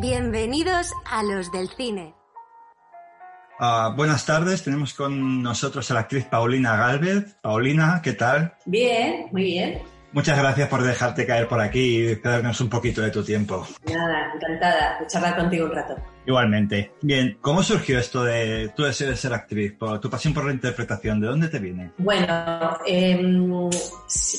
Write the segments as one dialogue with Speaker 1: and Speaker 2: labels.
Speaker 1: Bienvenidos a los del cine.
Speaker 2: Uh, buenas tardes, tenemos con nosotros a la actriz Paulina Galvez. Paulina, ¿qué tal?
Speaker 3: Bien, muy bien.
Speaker 2: Muchas gracias por dejarte caer por aquí y darnos un poquito de tu tiempo.
Speaker 3: Nada, encantada de charlar contigo un rato.
Speaker 2: Igualmente. Bien, ¿cómo surgió esto de tu deseo de ser actriz, por, tu pasión por la interpretación? ¿De dónde te viene?
Speaker 3: Bueno, eh,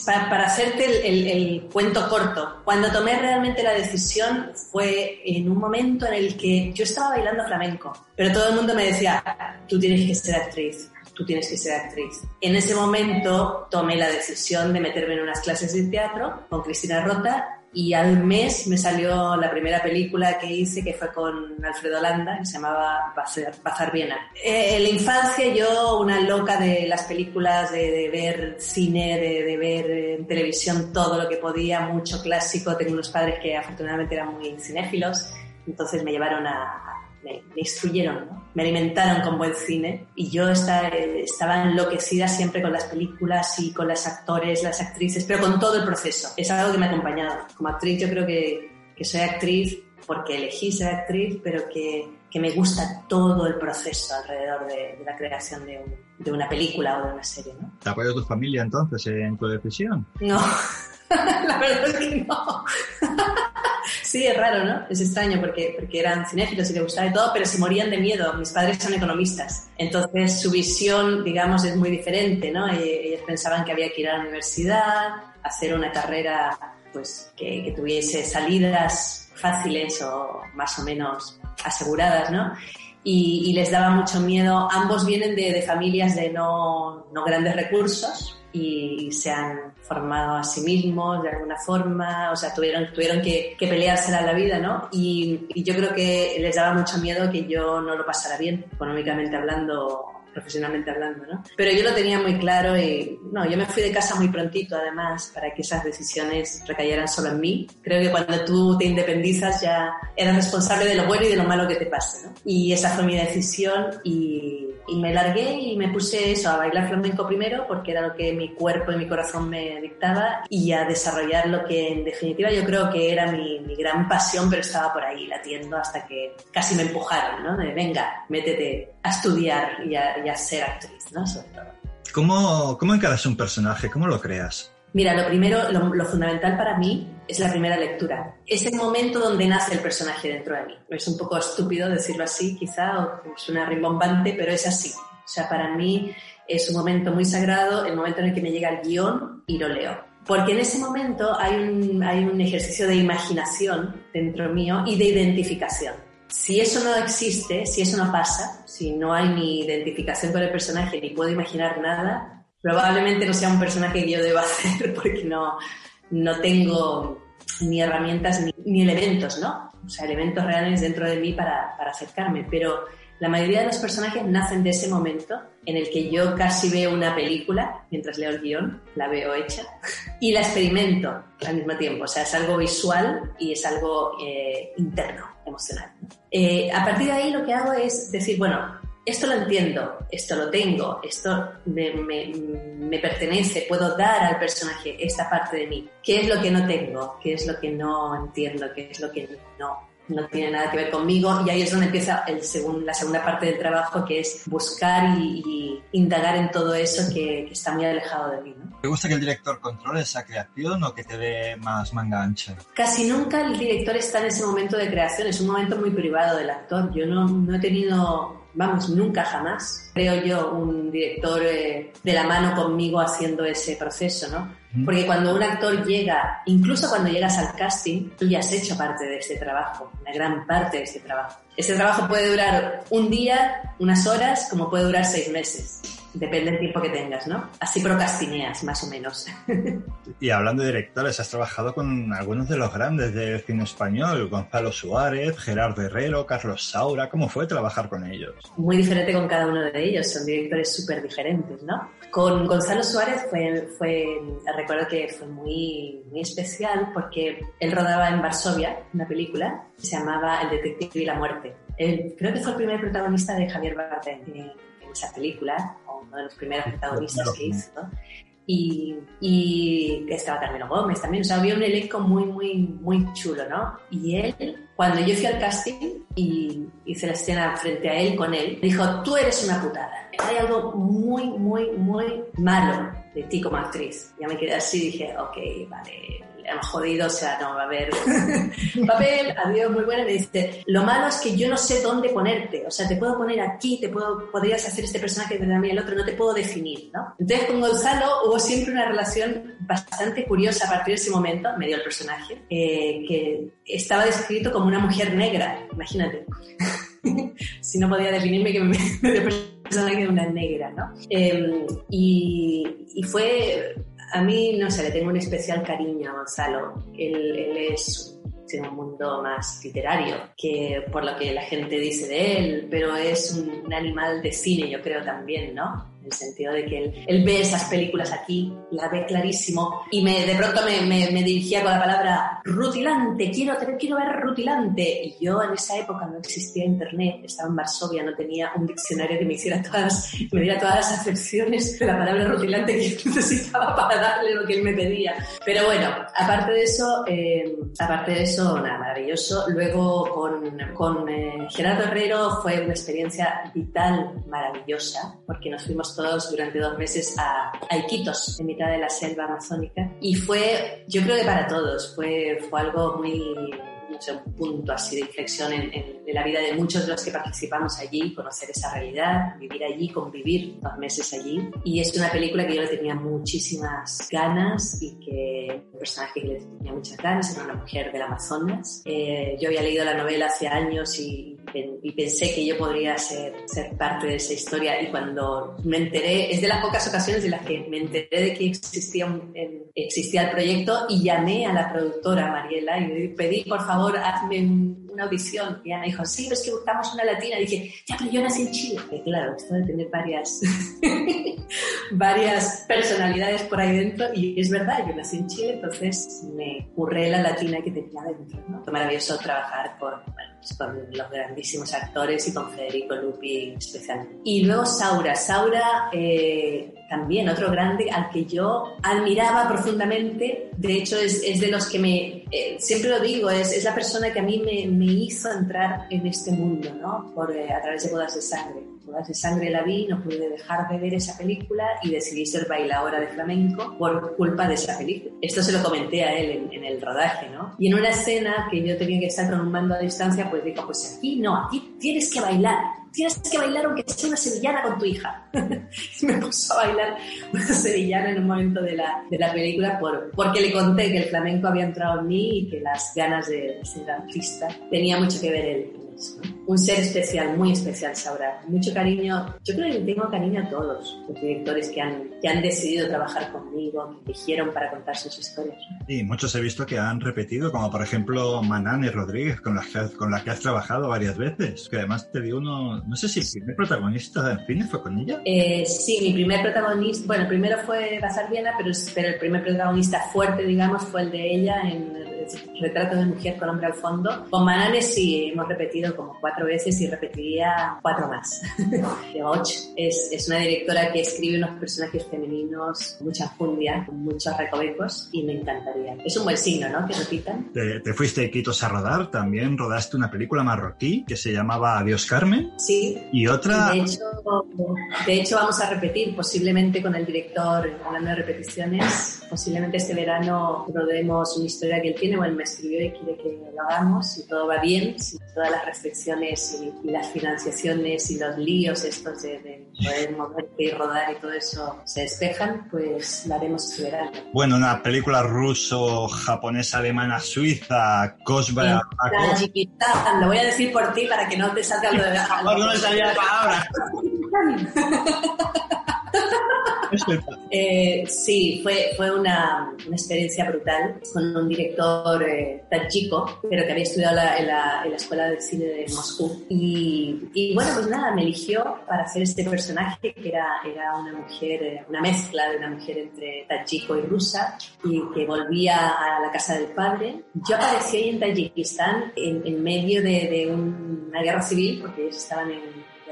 Speaker 3: para, para, hacerte el, el, el, cuento corto, cuando tomé realmente la decisión fue en un momento en el que yo estaba bailando flamenco, pero todo el mundo me decía, tú tienes que ser actriz tú tienes que ser actriz. En ese momento tomé la decisión de meterme en unas clases de teatro con Cristina Rota y al mes me salió la primera película que hice que fue con Alfredo Landa que se llamaba Bazar Viena. Eh, en la infancia yo una loca de las películas, de, de ver cine, de, de, ver en televisión todo lo que podía, mucho clásico, tengo unos padres que afortunadamente eran muy cinéfilos, entonces me llevaron a, me, me instruyeron, ¿no? me alimentaron con buen cine y yo estaba, estaba enloquecida siempre con las películas y con los actores, las actrices, pero con todo el proceso. Es algo que me ha acompañado. Como actriz yo creo que, que soy actriz porque elegí ser actriz, pero que, que, me gusta todo el proceso alrededor de, de la creación de, un, de, una película o de una serie. ¿no?
Speaker 2: ¿Te apoyó tu familia entonces en tu decisión?
Speaker 3: No, la verdad es que no. Sí, es raro, ¿no? Es extraño porque, porque eran cinéfilos y les gustaba de todo, pero se morían de miedo. Mis padres son economistas, entonces su visión, digamos, es muy diferente, ¿no? Ellos pensaban que había que ir a la universidad, hacer una carrera pues, que, que tuviese salidas fáciles o más o menos aseguradas, ¿no? Y, y, les daba mucho miedo. Ambos vienen de, de familias de no, no, grandes recursos y se han formado a sí mismos de alguna forma, o sea, tuvieron, tuvieron que, que peleársela la vida, ¿no? Y, y, yo creo que les daba mucho miedo que yo no lo pasara bien, económicamente hablando profesionalmente hablando, ¿no? Pero yo lo tenía muy claro y, no, yo me fui de casa muy prontito, además, para que esas decisiones recayeran solo en mí. Creo que cuando tú te independizas ya eres responsable de lo bueno y de lo malo que te pase, ¿no? Y esa fue mi decisión y, y me largué y me puse eso, a bailar flamenco primero, porque era lo que mi cuerpo y mi corazón me dictaba, y a desarrollar lo que en definitiva yo creo que era mi, mi gran pasión, pero estaba por ahí latiendo hasta que casi me empujaron, ¿no? De venga, métete a estudiar y a, ser actriz, ¿no? Sobre todo.
Speaker 2: ¿Cómo, ¿Cómo encaras un personaje? ¿Cómo lo creas?
Speaker 3: Mira, lo primero, lo, lo, fundamental para mí es la primera lectura. Es el momento donde nace el personaje dentro de mí. Es un poco estúpido decirlo así, quizá, o suena rimbombante, pero es así. O sea, para mí es un momento muy sagrado, el momento en el que me llega el guion y lo leo. Porque en ese momento hay un, hay un ejercicio de imaginación dentro mío y de identificación. Si eso no existe, si eso no pasa, si no hay ni identificación con el personaje ni puedo imaginar nada, probablemente no sea un personaje que yo deba hacer porque no, no tengo ni herramientas ni, ni, elementos, ¿no? O sea, elementos reales dentro de mí para, para, acercarme. Pero la mayoría de los personajes nacen de ese momento en el que yo casi veo una película mientras leo el guion, la veo hecha, y la experimento al mismo tiempo. O sea, es algo visual y es algo eh, interno, emocional. Eh, a partir de ahí lo que hago es decir, bueno, esto lo entiendo, esto lo tengo, esto me, me, me, pertenece, puedo dar al personaje esta parte de mí. ¿Qué es lo que no tengo? ¿Qué es lo que no entiendo? ¿Qué es lo que no, no tiene nada que ver conmigo? Y ahí es donde empieza el segun, la segunda parte del trabajo, que es buscar y, y indagar en todo eso que, que, está muy alejado de mí. ¿no?
Speaker 2: ¿Te gusta que el director controle esa creación o que te dé más manga ancha?
Speaker 3: Casi nunca el director está en ese momento de creación, es un momento muy privado del actor. Yo no, no he tenido vamos, nunca jamás, creo yo, un director eh, de la mano conmigo haciendo ese proceso, ¿no? Porque cuando un actor llega, incluso cuando llegas al casting, tú ya has hecho parte de este trabajo, una gran parte de este trabajo. Ese trabajo puede durar un día, unas horas, como puede durar seis meses. Depende del tiempo que tengas, ¿no? Así procrastineas, más o menos.
Speaker 2: y hablando de directores, has trabajado con algunos de los grandes del cine español, Gonzalo Suárez, Gerardo Herrero, Carlos Saura. ¿Cómo fue trabajar con ellos?
Speaker 3: Muy diferente con cada uno de ellos, son directores súper diferentes, ¿no? Con Gonzalo Suárez fue, fue, recuerdo que fue muy, muy especial porque él rodaba en Varsovia una película que se llamaba El detective y la muerte. creo que fue el primer protagonista de Javier Bardem en, esa película, o uno de los primeros protagonistas que hizo. Y, y estaba Carmelo Gómez también, o sea, había un elenco muy, muy, muy chulo, ¿no? Y él, cuando yo fui al casting y hice la escena frente a él con él, dijo, tú eres una putada. Hay algo muy, muy, muy malo de ti como actriz. Ya me quedé así y dije, ok, vale, hemos jodido, o sea, no va a haber papel, adiós, muy buena. Me dice, lo malo es que yo no sé dónde ponerte, o sea, te puedo poner aquí, te puedo, podrías hacer este personaje de mí el otro, no te puedo definir, ¿no? Entonces con Gonzalo hubo siempre una relación bastante curiosa a partir de ese momento, me dio el personaje, eh, que estaba descrito como una mujer negra, imagínate. si no podía definirme que me, personaje de una negra, ¿no? Em, y, y fue a mí, no sé, le tengo un especial cariño a Gonzalo. Él, él es tiene un mundo más literario que por lo que la gente dice de él, pero es un animal de cine, yo creo también, ¿no? En el sentido de que él, ve esas películas aquí, la ve clarísimo, y me, de pronto me, me, dirigía con la palabra rutilante, quiero, quiero ver rutilante. Y yo en esa época no existía internet, estaba en Varsovia, no tenía un diccionario que me hiciera todas, me diera todas las acepciones de la palabra rutilante que necesitaba para darle lo que él me pedía. Pero bueno, aparte de eso, eh, aparte de eso, nada, maravilloso. Luego con, con eh, Gerardo Herrero fue una experiencia vital, maravillosa, porque nos fuimos todos durante dos meses a, a, Iquitos, en mitad de la selva amazónica. Y fue, yo creo que para todos, fue, fue algo muy, no sé, un punto así de inflexión en, en, la vida de muchos de los que participamos allí, conocer esa realidad, vivir allí, convivir dos meses allí. Y es una película que yo le tenía muchísimas ganas y que un personaje que le tenía muchas ganas era una mujer del Amazonas. Eh, yo había leído la novela hace años y y pensé que yo podría ser, ser parte de esa historia y cuando me enteré, es de las pocas ocasiones en las que me enteré de que existía, un, existía el proyecto y llamé a la productora Mariela y le pedí, por favor, hazme una audición. Y ella me dijo, sí, es que buscamos una latina. Y dije, ya, pero yo nací en Chile. Claro, esto de tener varias, varias personalidades por ahí dentro y es verdad, yo nací en Chile, entonces me curré la latina que tenía dentro. ¿no? Fue maravilloso trabajar con, pues con los grandísimos actores y con Federico Lupi especialmente. Y luego Saura. Saura eh, también, otro grande al que yo admiraba profundamente. De hecho, es, es de los que me, eh, siempre lo digo, es, es, la persona que a mí me, me hizo entrar en este mundo, ¿no? Por, eh, a través de Bodas de Sangre de sangre la vi, no pude dejar de ver esa película y decidí ser bailadora de flamenco por culpa de esa película. Esto se lo comenté a él en, el rodaje, ¿no? Y en una escena que yo tenía que estar con un mando a distancia, pues dijo, pues aquí no, aquí tienes que bailar, tienes que bailar aunque sea una sevillana con tu hija. me puso a bailar una sevillana en un momento de la, de la película por, porque le conté que el flamenco había entrado en mí y que las ganas de ser artista tenía mucho que ver él un ser especial, muy especial, Saura. Mucho cariño. Yo creo que tengo cariño a todos los directores que han, que han decidido trabajar conmigo, que eligieron para contar sus historias.
Speaker 2: Y muchos he visto que han repetido, como por ejemplo Manani Rodríguez, con la, que, con la que has trabajado varias veces. Que además te dio uno, no sé si el primer protagonista en cine fue con ella.
Speaker 3: Eh, sí, mi primer protagonista, bueno, el primero fue Bazar Viena, pero, pero el primer protagonista fuerte, digamos, fue el de ella en retrato de mujer con hombre al fondo. Con Manane sí hemos repetido como cuatro veces y repetiría cuatro más, de ocho. Es, es, una directora que escribe unos personajes femeninos mucha fundia, con muchos recovecos y me encantaría. Es un buen signo, ¿no? Que repitan.
Speaker 2: Te, te fuiste a Quitos a rodar, también rodaste una película marroquí que se llamaba Adiós Carmen.
Speaker 3: Sí.
Speaker 2: Y otra...
Speaker 3: De hecho, de hecho vamos a repetir, posiblemente con el director, hablando de repeticiones, posiblemente este verano rodemos una historia que él tiene él me escribió y quiere que lo hagamos, si todo va bien, si todas las restricciones y, las financiaciones y los líos estos de, poder moverte y rodar y todo eso se despejan, pues la haremos este verano.
Speaker 2: Bueno, una película ruso, japonesa, alemana, suiza, Kosba...
Speaker 3: Lo voy a decir por ti para que no te salga lo de la...
Speaker 2: no me salía la palabra.
Speaker 3: Eh, sí, fue, fue una, una, experiencia brutal con un director eh, pero que había estudiado en, la, en, la, Escuela de Cine de Moscú. Y, y, bueno, pues nada, me eligió para hacer este personaje que era, era una mujer, eh, una mezcla de una mujer entre tadjiko y rusa y que volvía a la casa del padre. Yo aparecí ahí en Tayikistán en, en medio de, de un una guerra civil, porque ellos estaban en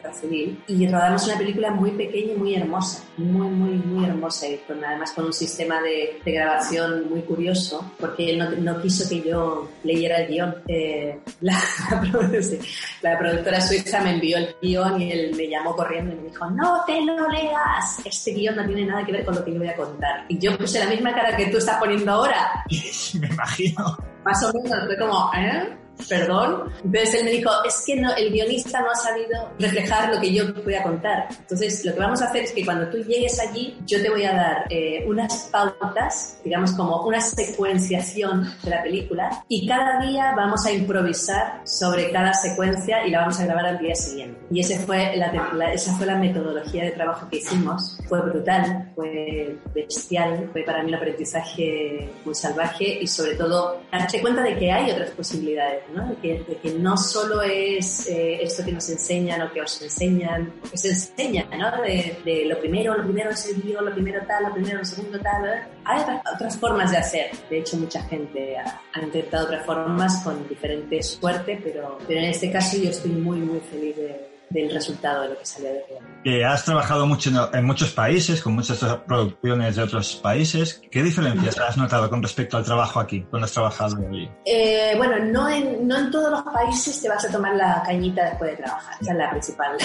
Speaker 3: guerra civil, y rodamos una película muy pequeña y muy hermosa, muy, muy, muy hermosa, y con, además con un sistema de, de grabación muy curioso, porque él no, no, quiso que yo leyera el guion. Eh, la, la, productora suiza me envió el guion y él me llamó corriendo y me dijo, no te lo leas, este guion no tiene nada que ver con lo que yo voy a contar. Y yo puse la misma cara que tú estás poniendo ahora.
Speaker 2: me imagino.
Speaker 3: Más o menos, fue como, ¿eh? Perdón. Entonces él me dijo, es que no, el guionista no ha sabido reflejar lo que yo voy a contar. Entonces lo que vamos a hacer es que cuando tú llegues allí, yo te voy a dar eh, unas pautas, digamos como una secuenciación de la película y cada día vamos a improvisar sobre cada secuencia y la vamos a grabar al día siguiente. Y esa fue la metodología de trabajo que hicimos. Fue brutal, fue bestial, fue para mí un aprendizaje muy salvaje y sobre todo darte cuenta de que hay otras posibilidades ¿no? Que, de que no solo es eh, esto que nos enseñan o que os enseñan, que se enseña, ¿no? De, de, lo primero, lo primero es el guion, lo primero tal, lo primero, lo segundo tal. ¿eh? Hay otras formas de hacer. De hecho, mucha gente ha, ha, intentado otras formas con diferente suerte, pero, pero en este caso yo estoy muy, muy feliz de, del resultado de lo que salió de
Speaker 2: Que has trabajado mucho en muchos países, con muchas producciones de otros países. ¿Qué diferencias has notado con respecto al trabajo aquí, cuando has trabajado allí?
Speaker 3: Eh, bueno, no en, no en todos los países te vas a tomar la cañita después de trabajar. Esa es la principal.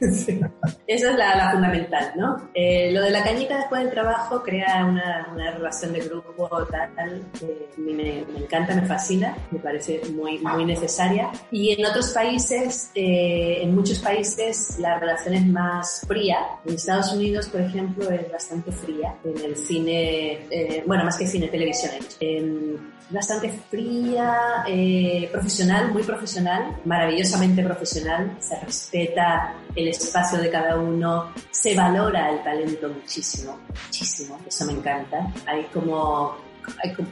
Speaker 3: Esa es la, la fundamental, ¿no? Eh, lo de la cañita después del trabajo crea una, una relación de grupo tal, que me, me, encanta, me fascina, me parece muy, muy necesaria. Y en otros países, eh, en muchos países la relación es más fría. En Estados Unidos, por ejemplo, es bastante fría. En el cine, eh, bueno, más que cine, televisión. Eh, bastante fría, eh, profesional, muy profesional, maravillosamente profesional. Se respeta el espacio de cada uno, se valora el talento muchísimo, muchísimo. Eso me encanta. Hay como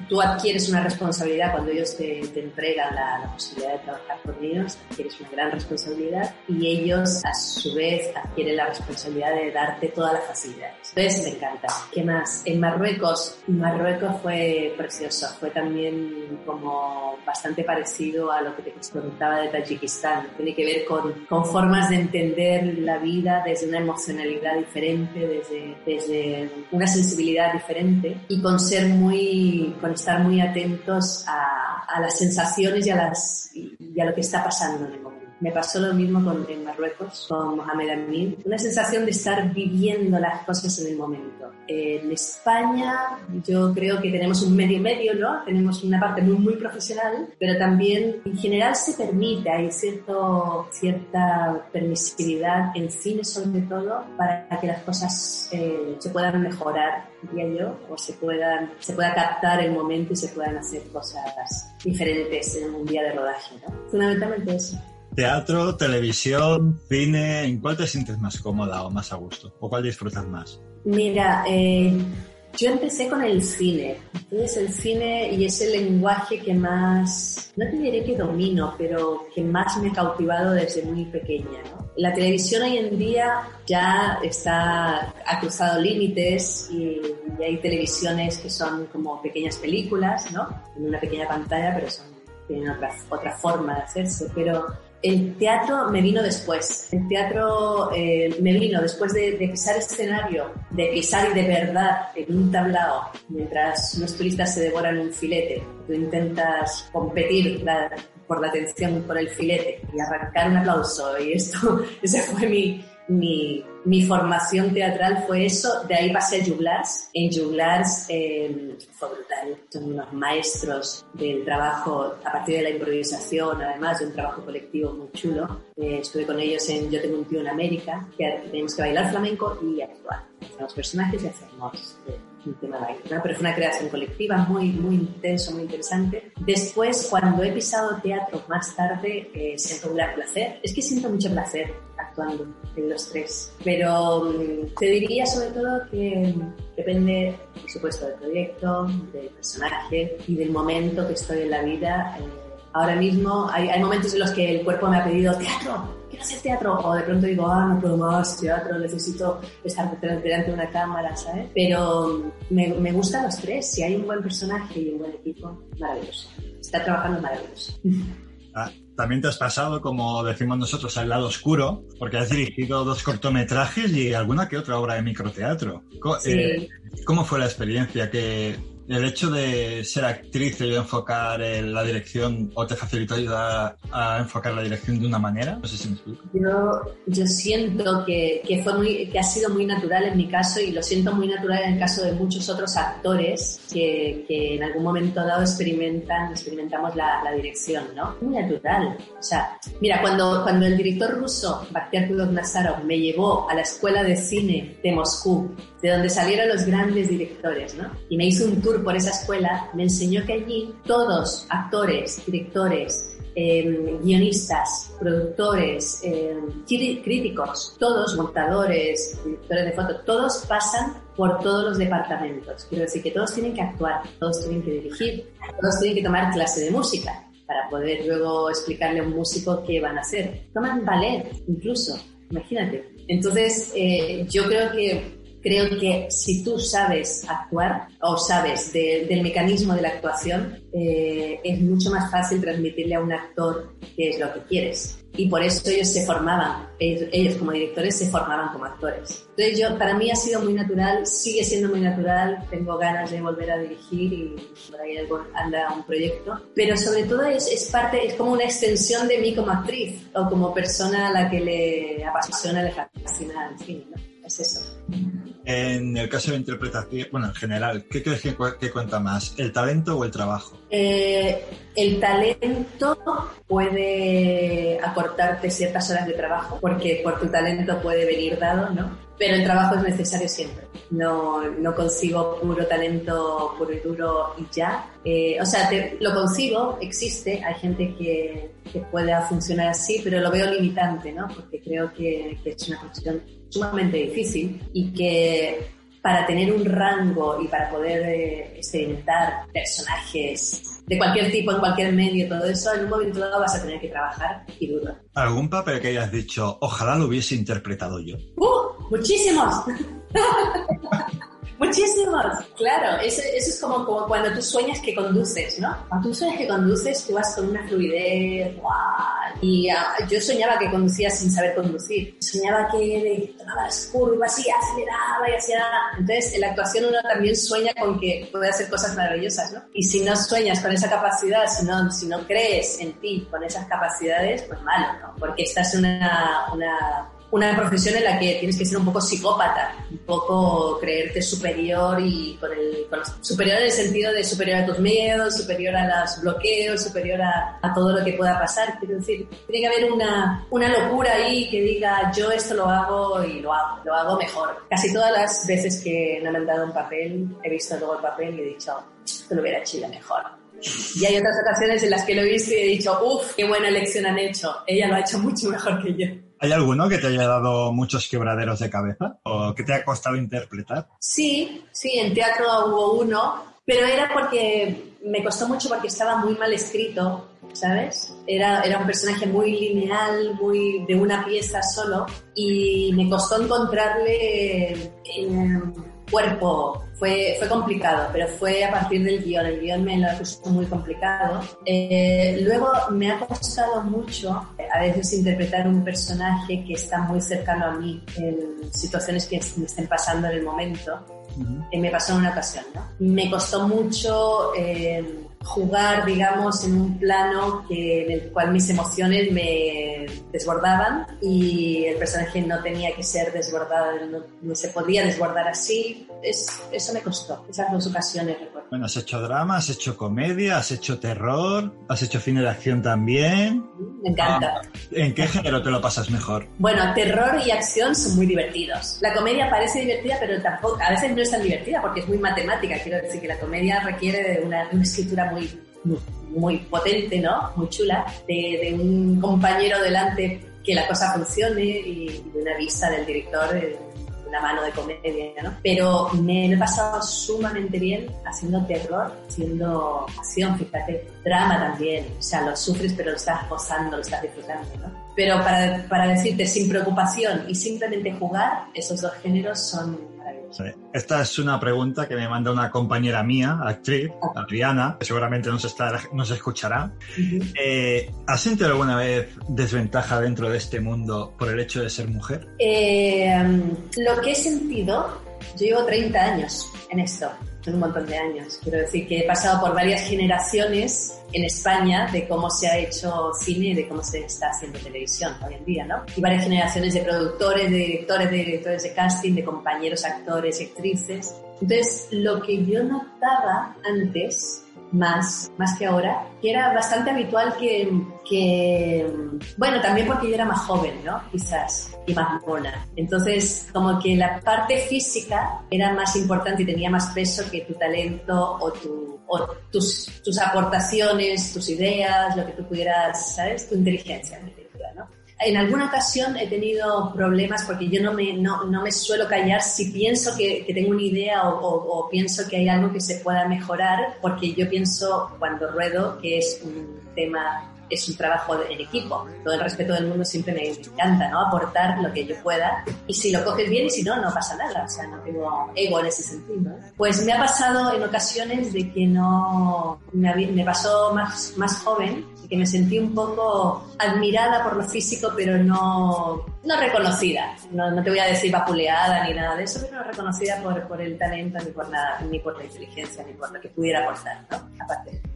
Speaker 3: tú adquieres una responsabilidad cuando ellos te, te entregan la, la, posibilidad de trabajar con ellos, adquieres una gran responsabilidad y ellos a su vez adquieren la responsabilidad de darte todas las facilidades. Entonces me encanta. ¿Qué más? En Marruecos, Marruecos fue precioso, fue también como bastante parecido a lo que te contaba de Tayikistán. Tiene que ver con, con formas de entender la vida desde una emocionalidad diferente, desde, desde una sensibilidad diferente y con ser muy con estar muy atentos a, las sensaciones y a, las, y a lo que está pasando en el. Me pasó lo mismo en Marruecos, con Mohamed Amin. Una sensación de estar viviendo las cosas en el momento. En España yo creo que tenemos un medio medio, ¿no? Tenemos una parte muy, muy profesional, pero también en general se permite, hay cierto, cierta permisividad en cine sobre todo para que las cosas eh, se puedan mejorar, diría yo, o se, puedan, se pueda captar el momento y se puedan hacer cosas diferentes en un día de rodaje, ¿no? Fundamentalmente eso.
Speaker 2: Teatro, televisión, cine, ¿en cuál te sientes más cómoda o más a gusto? ¿O cuál disfrutas más?
Speaker 3: Mira, eh, yo empecé con el cine. Entonces el cine y ese lenguaje que más, no te diré que domino, pero que más me ha cautivado desde muy pequeña. La televisión hoy en día ya está, ha cruzado límites y, y hay televisiones que son como pequeñas películas, ¿no? En una pequeña pantalla, pero tienen otra, otra forma de hacerse. Pero el teatro me vino después. El teatro eh, me vino después de, pisar escenario, de pisar de verdad en un tablao, mientras los turistas se devoran un filete. Tú intentas competir por la atención por el filete y arrancar un aplauso. Y esto, ese fue mi, mi, mi, formación teatral fue eso, de ahí pasé a Juglars. En Juglars eh, fue brutal, son unos maestros del trabajo a partir de la improvisación, además de un trabajo colectivo muy chulo. Eh, estuve con ellos en Yo tengo un tío en América, que tenemos que bailar flamenco y actuar. Hacemos personajes y hacemos eh, un tema de baile, ¿no? pero fue una creación colectiva muy, muy intenso, muy interesante. Después, cuando he pisado teatro más tarde, eh, siento un gran placer. Es que siento mucho placer actuando en los tres. Pero um, te diría sobre todo que depende, por supuesto, del proyecto, del personaje y del momento que estoy en la vida. Eh, ahora mismo hay, hay, momentos en los que el cuerpo me ha pedido teatro, quiero hacer teatro, o de pronto digo, ah, no puedo más teatro, necesito estar delante de una cámara, ¿sabes? Pero me, me gustan los tres, si hay un buen personaje y un buen equipo, maravilloso. Está trabajando maravilloso.
Speaker 2: Ah, también te has pasado, como decimos nosotros, al lado oscuro, porque has dirigido dos cortometrajes y alguna que otra obra de microteatro. Eh, ¿Cómo fue la experiencia? que el hecho de ser actriz y enfocar la dirección o te facilitó ayudar a enfocar la dirección de una manera? No sé si me explico.
Speaker 3: Yo, yo siento que, que, fue muy, que ha sido muy natural en mi caso y lo siento muy natural en el caso de muchos otros actores que, que en algún momento dado experimentan, experimentamos la, la, dirección, ¿no? Muy natural. O sea, mira, cuando, cuando el director ruso, Bakhtiar Nazarov, me llevó a la escuela de cine de Moscú, de donde salieron los grandes directores, ¿no? Y me hizo un tour por esa escuela, me enseñó que allí todos, actores, directores, em, guionistas, productores, em, críticos, todos, montadores, directores de foto, todos pasan por todos los departamentos. Quiero decir que todos tienen que actuar, todos tienen que dirigir, todos tienen que tomar clase de música para poder luego explicarle a un músico qué van a hacer. Toman ballet, incluso, imagínate. Entonces, eh, yo creo que creo que si tú sabes actuar o sabes del mecanismo de la actuación, eh, es mucho más fácil transmitirle a un actor qué es lo que quieres. Y por eso ellos se formaban, ellos, como directores se formaban como actores. Entonces yo, para mí ha sido muy natural, sigue siendo muy natural, tengo ganas de volver a dirigir y por ahí anda un proyecto, pero sobre todo es, es parte, es como una extensión de mí como actriz o como persona a la que le apasiona, le fascina el cine, ¿no? Es eso.
Speaker 2: En el caso de interpretación, bueno, en general, ¿qué crees que, cuenta más, el talento o el trabajo?
Speaker 3: Eh, el talento puede acortarte ciertas horas de trabajo, porque por tu talento puede venir dado, ¿no? Pero el trabajo es necesario siempre. No, no consigo puro talento puro y duro y ya. Eh, o sea, lo consigo, existe, hay gente que, que, pueda funcionar así, pero lo veo limitante, ¿no? Porque creo que, que es una cuestión sumamente difícil y que para tener un rango y para poder eh, experimentar personajes de cualquier tipo, en cualquier medio, todo eso, en un momento dado vas a tener que trabajar y duro.
Speaker 2: ¿Algún papel que hayas dicho, ojalá lo hubiese interpretado yo?
Speaker 3: ¡Uh! ¡Muchísimos! Muchísimos, claro. Eso, es como, como, cuando tú sueñas que conduces, ¿no? Cuando tú sueñas que conduces, tú vas con una fluidez. Y uh, yo soñaba que conducía sin saber conducir. Soñaba que tomaba las curvas y aceleraba y hacía... Entonces, en la actuación uno también sueña con que puede hacer cosas maravillosas, ¿no? Y si no sueñas con esa capacidad, si no, si no crees en ti con esas capacidades, pues malo, ¿no? Porque estás en una, una una profesión en la que tienes que ser un poco psicópata, un poco creerte superior y con el, superior en el sentido de superior a tus miedos, superior a los bloqueos, superior a, a, todo lo que pueda pasar. Quiero decir, tiene que haber una, una locura ahí que diga yo esto lo hago y lo hago, lo hago mejor. Casi todas las veces que me han dado un papel, he visto luego el papel y he dicho, esto lo hubiera hecho mejor. Y hay otras ocasiones en las que lo he visto y he dicho, uff, qué buena elección han hecho. Ella lo ha hecho mucho mejor que yo.
Speaker 2: ¿Hay alguno que te haya dado muchos quebraderos de cabeza o que te ha costado interpretar?
Speaker 3: Sí, sí, en teatro hubo uno, pero era porque me costó mucho porque estaba muy mal escrito, ¿sabes? Era, era un personaje muy lineal, muy de una pieza solo y me costó encontrarle cuerpo. Fue, fue complicado, pero fue a partir del guion. El guion me lo puso muy complicado. Eh, luego me ha costado mucho eh, a veces interpretar un personaje que está muy cercano a mí en situaciones que me estén pasando en el momento. Eh, me pasó en una ocasión, ¿no? Me costó mucho jugar, digamos, en un plano que, en el cual mis emociones me desbordaban y el personaje no tenía que ser desbordado, no, se podía desbordar así. Es, eso me costó, esas dos ocasiones recuerdo.
Speaker 2: Bueno, has hecho drama, has hecho comedia, has hecho terror, has hecho cine de acción también.
Speaker 3: Me encanta.
Speaker 2: Ah, ¿En qué género te lo pasas mejor?
Speaker 3: Bueno, terror y acción son muy divertidos. La comedia parece divertida, pero tampoco, a veces no es tan divertida porque es muy matemática. Quiero decir que la comedia requiere de una, una escritura muy muy, potente, ¿no? Muy chula, de, un compañero delante que la cosa funcione y de una vista del director, de una mano de comedia, ¿no? Pero me, he pasado sumamente bien haciendo terror, haciendo acción, fíjate, drama también, o sea, lo sufres pero lo estás gozando, lo estás disfrutando, ¿no? Pero para, para decirte, sin preocupación y simplemente jugar, esos dos géneros son
Speaker 2: Esta es una pregunta que me manda una compañera mía, actriz. Adriana, que seguramente nos, está, nos escuchará. Eh, ¿Has sentido alguna vez desventaja dentro de este mundo por el hecho de ser mujer?
Speaker 3: Eh, lo que he sentido, yo llevo 30 años en esto un montón de años. Quiero decir que he pasado por varias generaciones en España de cómo se ha hecho cine y de cómo se está haciendo televisión hoy en día, ¿no? Y varias generaciones de productores, de directores, de directores de casting, de compañeros actores actrices. Entonces, lo que yo notaba antes más, más que ahora, que era bastante habitual que, que, bueno, también porque yo era más joven, ¿no? Quizás, y más mona. Entonces, como que la parte física era más importante y tenía más peso que tu talento o, tu, o tus, tus aportaciones, tus ideas, lo que tú pudieras, ¿sabes? Tu inteligencia en alguna ocasión he tenido problemas porque yo no me, no, no me suelo callar si pienso que, que tengo una idea o, o, pienso que hay algo que se pueda mejorar, porque yo pienso cuando ruedo que es un tema es un trabajo en equipo. Todo el respeto del mundo siempre me encanta, ¿no? Aportar lo que yo pueda. Y si lo coges bien y si no, no pasa nada. O sea, no tengo ego en ese sentido. Pues me ha pasado en ocasiones de que no... Me, me pasó más, más joven que me sentí un poco admirada por lo físico, pero no, no reconocida. No, no te voy a decir vapuleada ni nada de eso, pero no reconocida por, por el talento, ni por nada, ni por la inteligencia, ni por lo que pudiera aportar, ¿no? Aparte del.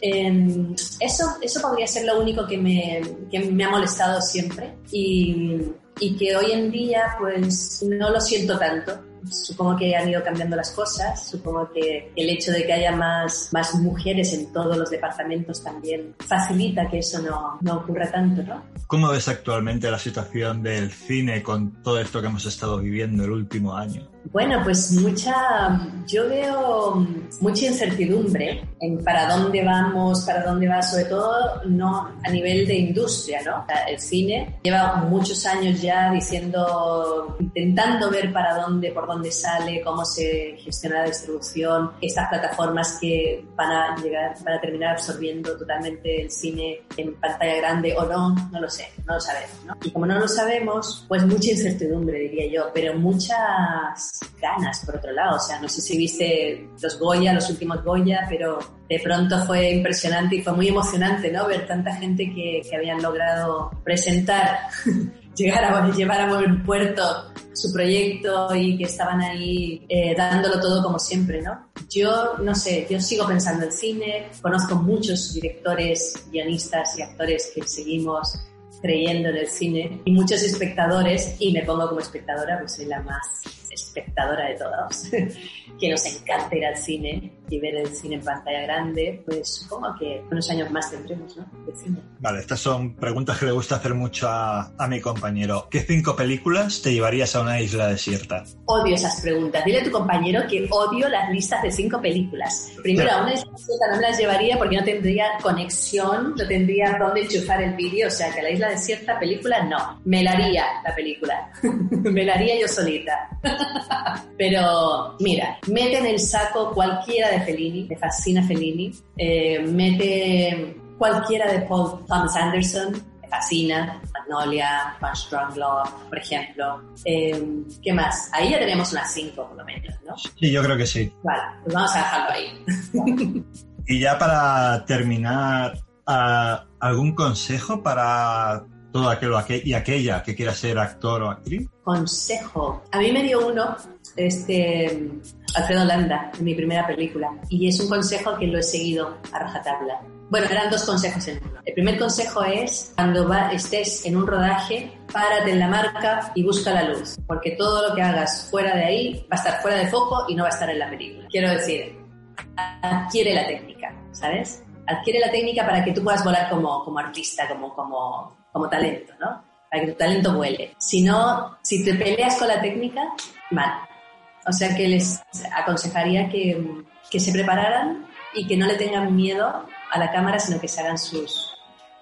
Speaker 3: Eh, eso, eso podría ser lo único que me, que me ha molestado siempre y, y que hoy en día pues no lo siento tanto supongo que han ido cambiando las cosas, supongo que el hecho de que haya más, más mujeres en todos los departamentos también facilita que eso no, no ocurra tanto, ¿no?
Speaker 2: ¿Cómo ves actualmente la situación del cine con todo esto que hemos estado viviendo el último año?
Speaker 3: Bueno, pues mucha, yo veo mucha incertidumbre en para dónde vamos, para dónde va, sobre todo no a nivel de industria, ¿no? El cine lleva muchos años ya diciendo, intentando ver para dónde, por dónde sale, cómo se gestiona la distribución, estas plataformas que van a llegar, van a terminar absorbiendo totalmente el cine en pantalla grande o no, no lo sé, no lo sabemos, ¿no? Y como no lo sabemos, pues mucha incertidumbre diría yo, pero muchas ganas, por otro lado. O sea, no sé si viste los Goya, los últimos Goya, pero de pronto fue impresionante y fue muy emocionante, ¿no? Ver tanta gente que, que habían logrado presentar, llegar a llevar a buen puerto su proyecto y que estaban ahí eh, dándolo todo como siempre, ¿no? Yo, no sé, yo sigo pensando en cine, conozco muchos directores, guionistas y actores que seguimos creyendo en el cine y muchos espectadores, y me pongo como espectadora, pues soy la más espectadora de todos, que nos encanta ir al cine y ver el cine en pantalla grande, pues supongo que unos años más tendremos, ¿no? De cine.
Speaker 2: Vale, estas son preguntas que le gusta hacer mucho a, a, mi compañero. ¿Qué cinco películas te llevarías a una isla desierta?
Speaker 3: Odio esas preguntas. Dile a tu compañero que odio las listas de cinco películas. Primero, a una isla desierta no me las llevaría porque no tendría conexión, no tendría dónde enchufar el vídeo, o sea que a la isla desierta película no. Me la haría la película. me la haría yo solita. Pero mira, mete en el saco cualquiera de Fellini, me fascina Fellini, eh, mete cualquiera de Paul Thomas Anderson, me fascina, Magnolia, Punch Strong Love, por ejemplo. Eh, ¿Qué más? Ahí ya tenemos unas cinco por lo menos, ¿no?
Speaker 2: Sí, yo creo que sí.
Speaker 3: Vale, pues vamos a dejarlo ahí.
Speaker 2: y ya para terminar, ¿algún consejo para todo aquello y aquella que quiera ser actor o actriz?
Speaker 3: Consejo. A mí me dio uno, este, Alfredo Landa, en mi primera película, y es un consejo que lo he seguido a rajatabla. Bueno, eran dos consejos en uno. El primer consejo es, cuando va, estés en un rodaje, párate en la marca y busca la luz, porque todo lo que hagas fuera de ahí va a estar fuera de foco y no va a estar en la película. Quiero decir, adquiere la técnica, ¿sabes? Adquiere la técnica para que tú puedas volar como, como artista, como, como, como talento, ¿no? Para que tu talento vuele. Si no, si te peleas con la técnica, mal. O sea que les aconsejaría que, que se prepararan y que no le tengan miedo a la cámara, sino que se hagan sus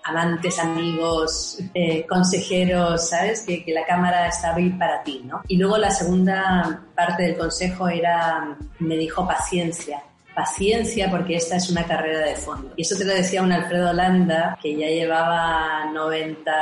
Speaker 3: amantes, amigos, eh, consejeros, ¿sabes? Que, que, la cámara está ahí para ti, ¿no? Y luego la segunda parte del consejo era, me dijo paciencia, paciencia porque esta es una carrera de fondo. Y eso te lo decía un Alfredo Landa que ya llevaba noventa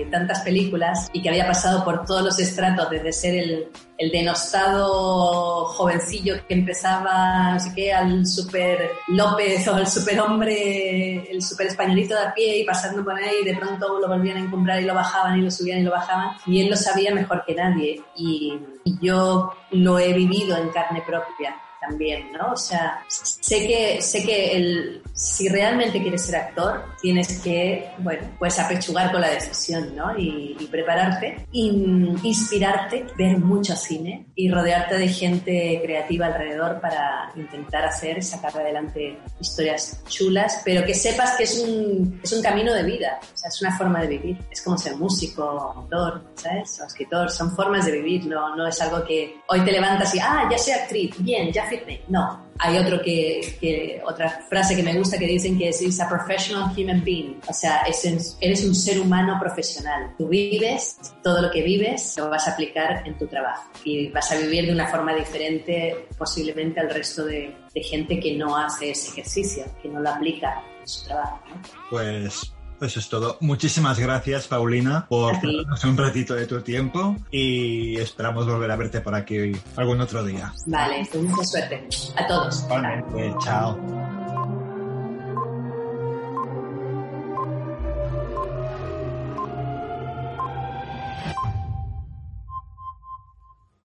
Speaker 3: y tantas películas y que había pasado por todos los estratos desde ser el, el denostado jovencillo que empezaba, así que al super López o el super hombre, el super españolito de a pie y pasando por ahí, y de pronto lo volvían a encumbrar y lo bajaban y lo subían y lo bajaban. Y él lo sabía mejor que nadie. y yo lo he vivido en carne propia también, ¿no? O sea, sé que, sé que el, si realmente quieres ser actor, tienes que, bueno, pues apechugar con la decisión, ¿no? Y, prepararte, inspirarte, ver mucho cine y rodearte de gente creativa alrededor para intentar hacer, sacar adelante historias chulas, pero que sepas que es un, es un camino de vida, o sea, es una forma de vivir. Es como ser músico, autor, ¿sabes? O escritor, son formas de vivir, no, no es algo que hoy te levantas y, ah, ya soy actriz, bien, ya no, hay otro que, otra frase que me gusta que dicen que es a professional human being, o sea, eres un ser humano profesional. Tú vives, todo lo que vives lo vas a aplicar en tu trabajo y vas a vivir de una forma diferente posiblemente al resto de, gente que no hace ese ejercicio, que no lo aplica en su trabajo.
Speaker 2: Pues eso es todo. Muchísimas gracias, Paulina, por darnos un ratito de tu tiempo y esperamos volver a verte por aquí algún otro día.
Speaker 3: Vale, pues mucha suerte. A todos.
Speaker 2: chao.